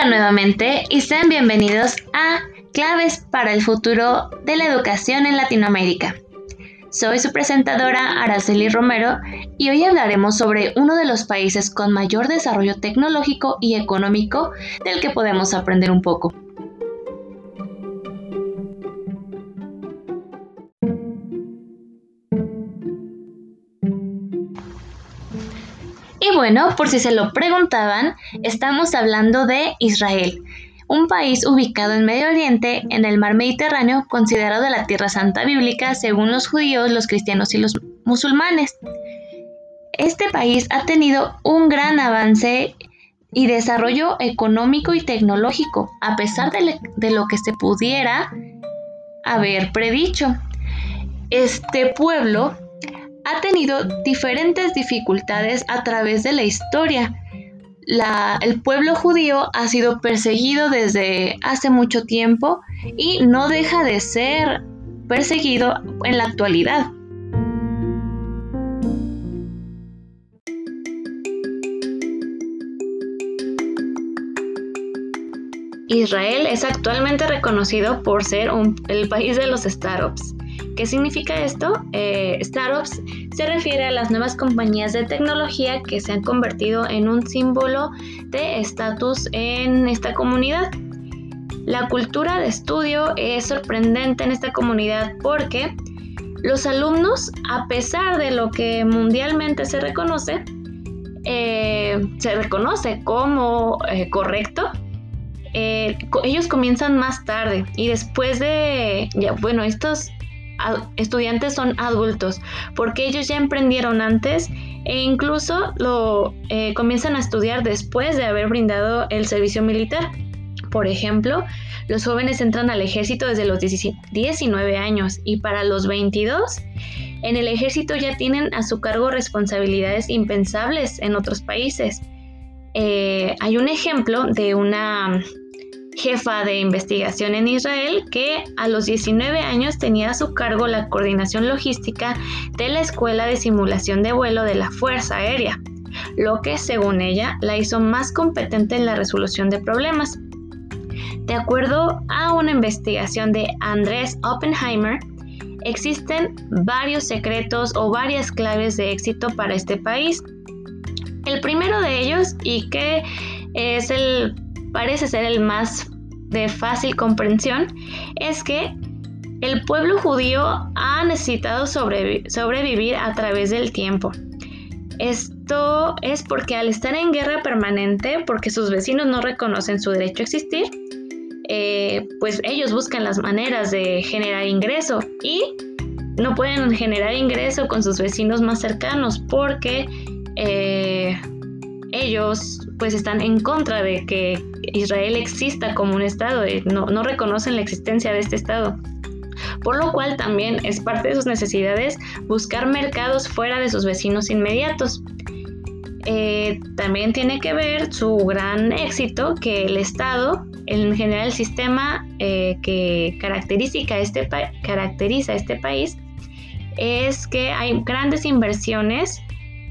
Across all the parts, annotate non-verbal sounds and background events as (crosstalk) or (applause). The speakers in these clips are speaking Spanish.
Hola nuevamente y sean bienvenidos a Claves para el futuro de la educación en Latinoamérica. Soy su presentadora Araceli Romero y hoy hablaremos sobre uno de los países con mayor desarrollo tecnológico y económico del que podemos aprender un poco. Bueno, por si se lo preguntaban, estamos hablando de Israel, un país ubicado en Medio Oriente, en el mar Mediterráneo, considerado la Tierra Santa Bíblica según los judíos, los cristianos y los musulmanes. Este país ha tenido un gran avance y desarrollo económico y tecnológico, a pesar de, de lo que se pudiera haber predicho. Este pueblo ha tenido diferentes dificultades a través de la historia. el pueblo judío ha sido perseguido desde hace mucho tiempo y no deja de ser perseguido en la actualidad. Israel es actualmente reconocido por ser el país de los startups. ¿Qué significa esto? Eh, startups se refiere a las nuevas compañías de tecnología que se han convertido en un símbolo de estatus en esta comunidad. La cultura de estudio es sorprendente en esta comunidad porque los alumnos, a pesar de lo que mundialmente se reconoce, eh, se reconoce como eh, correcto, ellos comienzan más tarde y después de, bueno, estos estudiantes son adultos, porque ellos ya emprendieron antes e incluso lo eh, comienzan a estudiar después de haber brindado el servicio militar. Por ejemplo, los jóvenes entran al ejército desde los 19 años y para los 22 en el ejército ya tienen a su cargo responsabilidades impensables en otros países. Eh, hay un ejemplo de una jefa de investigación en Israel que a los 19 años tenía a su cargo la coordinación logística de la Escuela de Simulación de Vuelo de la Fuerza Aérea, lo que según ella la hizo más competente en la resolución de problemas. De acuerdo a una investigación de Andrés Oppenheimer, existen varios secretos o varias claves de éxito para este país. El primero de ellos, y que es el parece ser el más de fácil comprensión, es que el pueblo judío ha necesitado sobrevivir a través del tiempo. Esto es porque al estar en guerra permanente, porque sus vecinos no reconocen su derecho a existir, eh, pues ellos buscan las maneras de generar ingreso y no pueden generar ingreso con sus vecinos más cercanos porque eh, ellos pues están en contra de que Israel exista como un Estado, no, no reconocen la existencia de este Estado. Por lo cual también es parte de sus necesidades buscar mercados fuera de sus vecinos inmediatos. Eh, también tiene que ver su gran éxito que el Estado, en general el sistema eh, que caracteriza este, caracteriza este país, es que hay grandes inversiones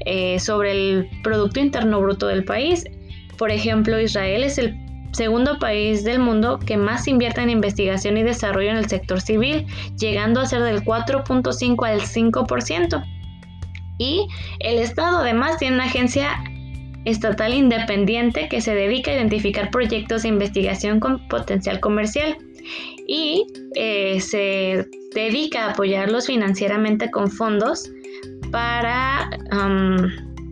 eh, sobre el Producto Interno Bruto del país. Por ejemplo, Israel es el segundo país del mundo que más invierte en investigación y desarrollo en el sector civil, llegando a ser del 4.5 al 5%. Y el Estado además tiene una agencia estatal independiente que se dedica a identificar proyectos de investigación con potencial comercial y eh, se dedica a apoyarlos financieramente con fondos para,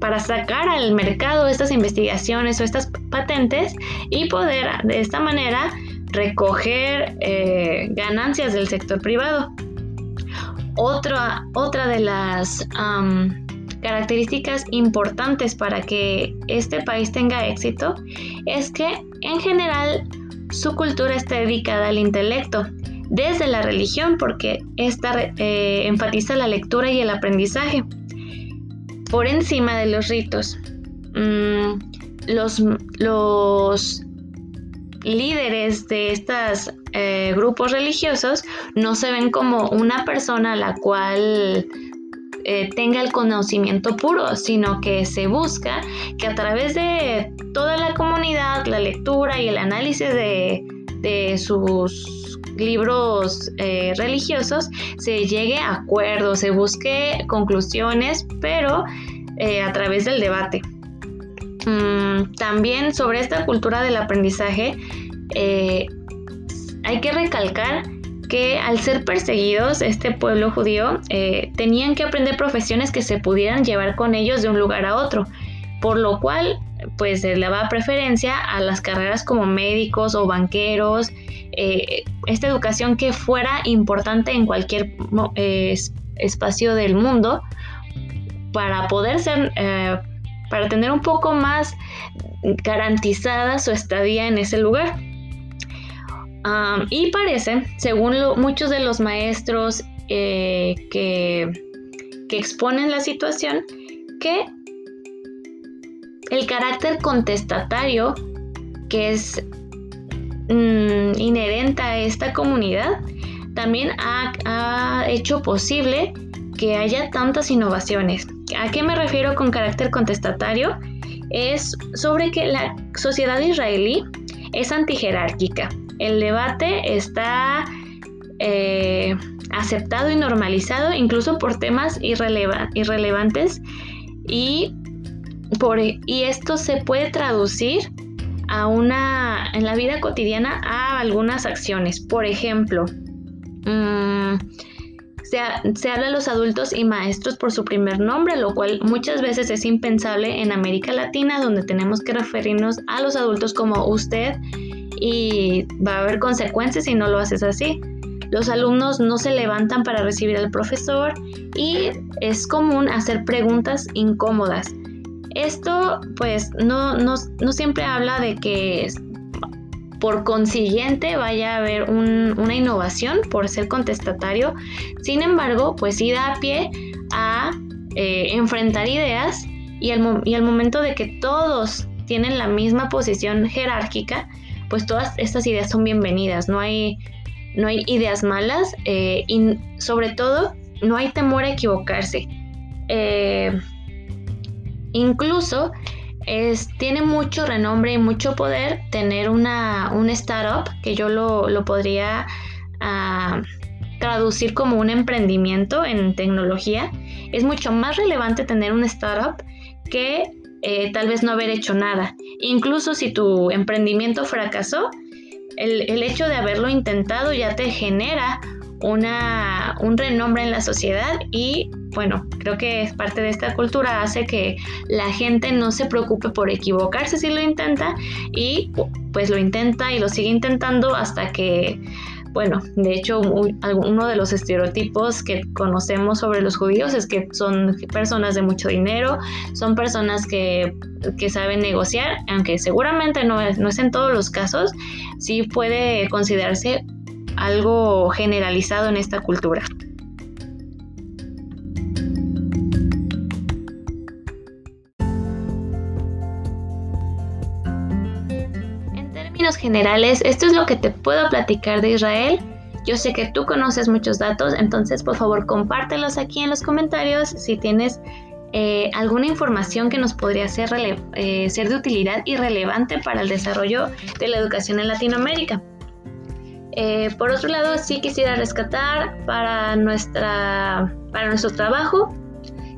para sacar al mercado estas investigaciones o estas patentes y poder de esta manera recoger eh, ganancias del sector privado. Otra, otra de las características importantes para que este país tenga éxito es que en general su cultura está dedicada al intelecto desde la religión, porque esta eh, enfatiza la lectura y el aprendizaje por encima de los ritos. Mm, los, líderes de estos eh, grupos religiosos no se ven como una persona a la cual eh, tenga el conocimiento puro, sino que se busca que a través de toda la comunidad, la lectura y el análisis de, sus libros eh, religiosos, se llegue a acuerdos, se busque conclusiones, pero eh, a través del debate. Mm, también sobre esta cultura del aprendizaje, hay que recalcar que al ser perseguidos, este pueblo judío eh, tenían que aprender profesiones que se pudieran llevar con ellos de un lugar a otro, por lo cual pues se le daba preferencia a las carreras como médicos o banqueros, eh, esta educación que fuera importante en cualquier eh, espacio del mundo para poder ser, para tener un poco más garantizada su estadía en ese lugar. Y parece, según muchos de los maestros eh, que, exponen la situación, que el carácter contestatario que es mm, inherente a esta comunidad también ha, hecho posible que haya tantas innovaciones. ¿A qué me refiero con carácter contestatario? Es sobre que la sociedad israelí es antijerárquica el debate está eh, aceptado y normalizado incluso por temas irrelevantes y, por, y esto se puede traducir a una, en la vida cotidiana a algunas acciones. Por ejemplo, mm, se, se, habla a los adultos y maestros por su primer nombre, lo cual muchas veces es impensable en América Latina, donde tenemos que referirnos a los adultos como usted y va a haber consecuencias si no lo haces así. Los alumnos no se levantan para recibir al profesor y es común hacer preguntas incómodas. Esto pues no, no, siempre habla de que por consiguiente vaya a haber una innovación por ser contestatario. Sin embargo, pues sí da pie a eh, enfrentar ideas y y al momento de que todos tienen la misma posición jerárquica, pues todas estas ideas son bienvenidas, no hay, no hay ideas malas eh, y sobre todo no hay temor a equivocarse. Eh, incluso es, tiene mucho renombre y mucho poder tener una, un startup, que yo lo, podría ah, traducir como un emprendimiento en tecnología. Es mucho más relevante tener un startup que eh, tal vez no haber hecho nada. Incluso si tu emprendimiento fracasó, el, hecho de haberlo intentado ya te genera una, un renombre en la sociedad y bueno, creo que es parte de esta cultura hace que la gente no se preocupe por equivocarse si lo intenta y pues lo intenta y lo sigue intentando hasta que bueno, de hecho, uno de los estereotipos que conocemos sobre los judíos es que son personas de mucho dinero, son personas que, saben negociar, aunque seguramente no es, no es en todos los casos, sí puede considerarse algo generalizado en esta cultura. generales, esto es lo que te puedo platicar de Israel. Yo sé que tú conoces muchos datos, entonces por favor compártelos aquí en los comentarios si tienes eh, alguna información que nos podría eh, ser de utilidad y relevante para el desarrollo de la educación en Latinoamérica. Eh, por otro lado, sí quisiera rescatar para, nuestra, para nuestro trabajo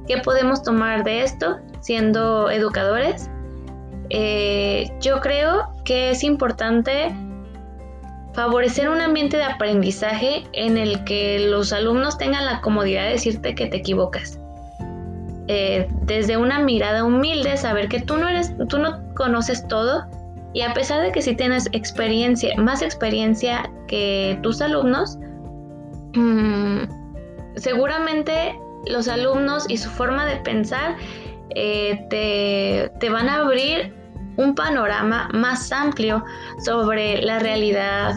qué podemos tomar de esto siendo educadores. yo creo que es importante favorecer un ambiente de aprendizaje en el que los alumnos tengan la comodidad de decirte que te equivocas. Eh, desde una mirada humilde, saber que tú no eres, tú no conoces todo y a pesar de que si tienes experiencia, más experiencia que tus alumnos, mm, seguramente los alumnos y su forma de pensar eh, te, te van a abrir un panorama más amplio sobre la realidad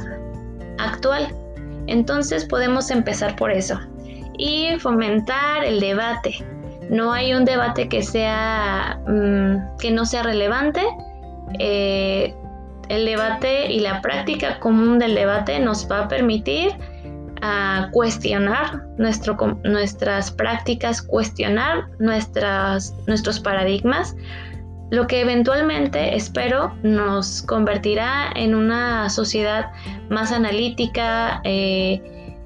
actual. Entonces podemos empezar por eso y fomentar el debate. No hay un debate que sea mm, que no sea relevante. Eh, el debate y la práctica común del debate nos va a permitir a cuestionar nuestro, nuestras prácticas, cuestionar nuestras, nuestros paradigmas, lo que eventualmente espero nos convertirá en una sociedad más analítica, eh,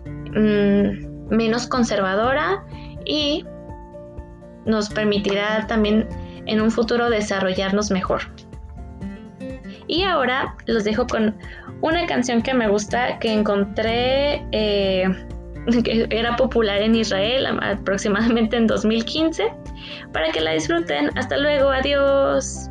mm, menos conservadora y nos permitirá también en un futuro desarrollarnos mejor. Y ahora los dejo con una canción que me gusta, que encontré, eh, (laughs) que era popular en Israel aproximadamente en 2015, para que la disfruten. Hasta luego, adiós.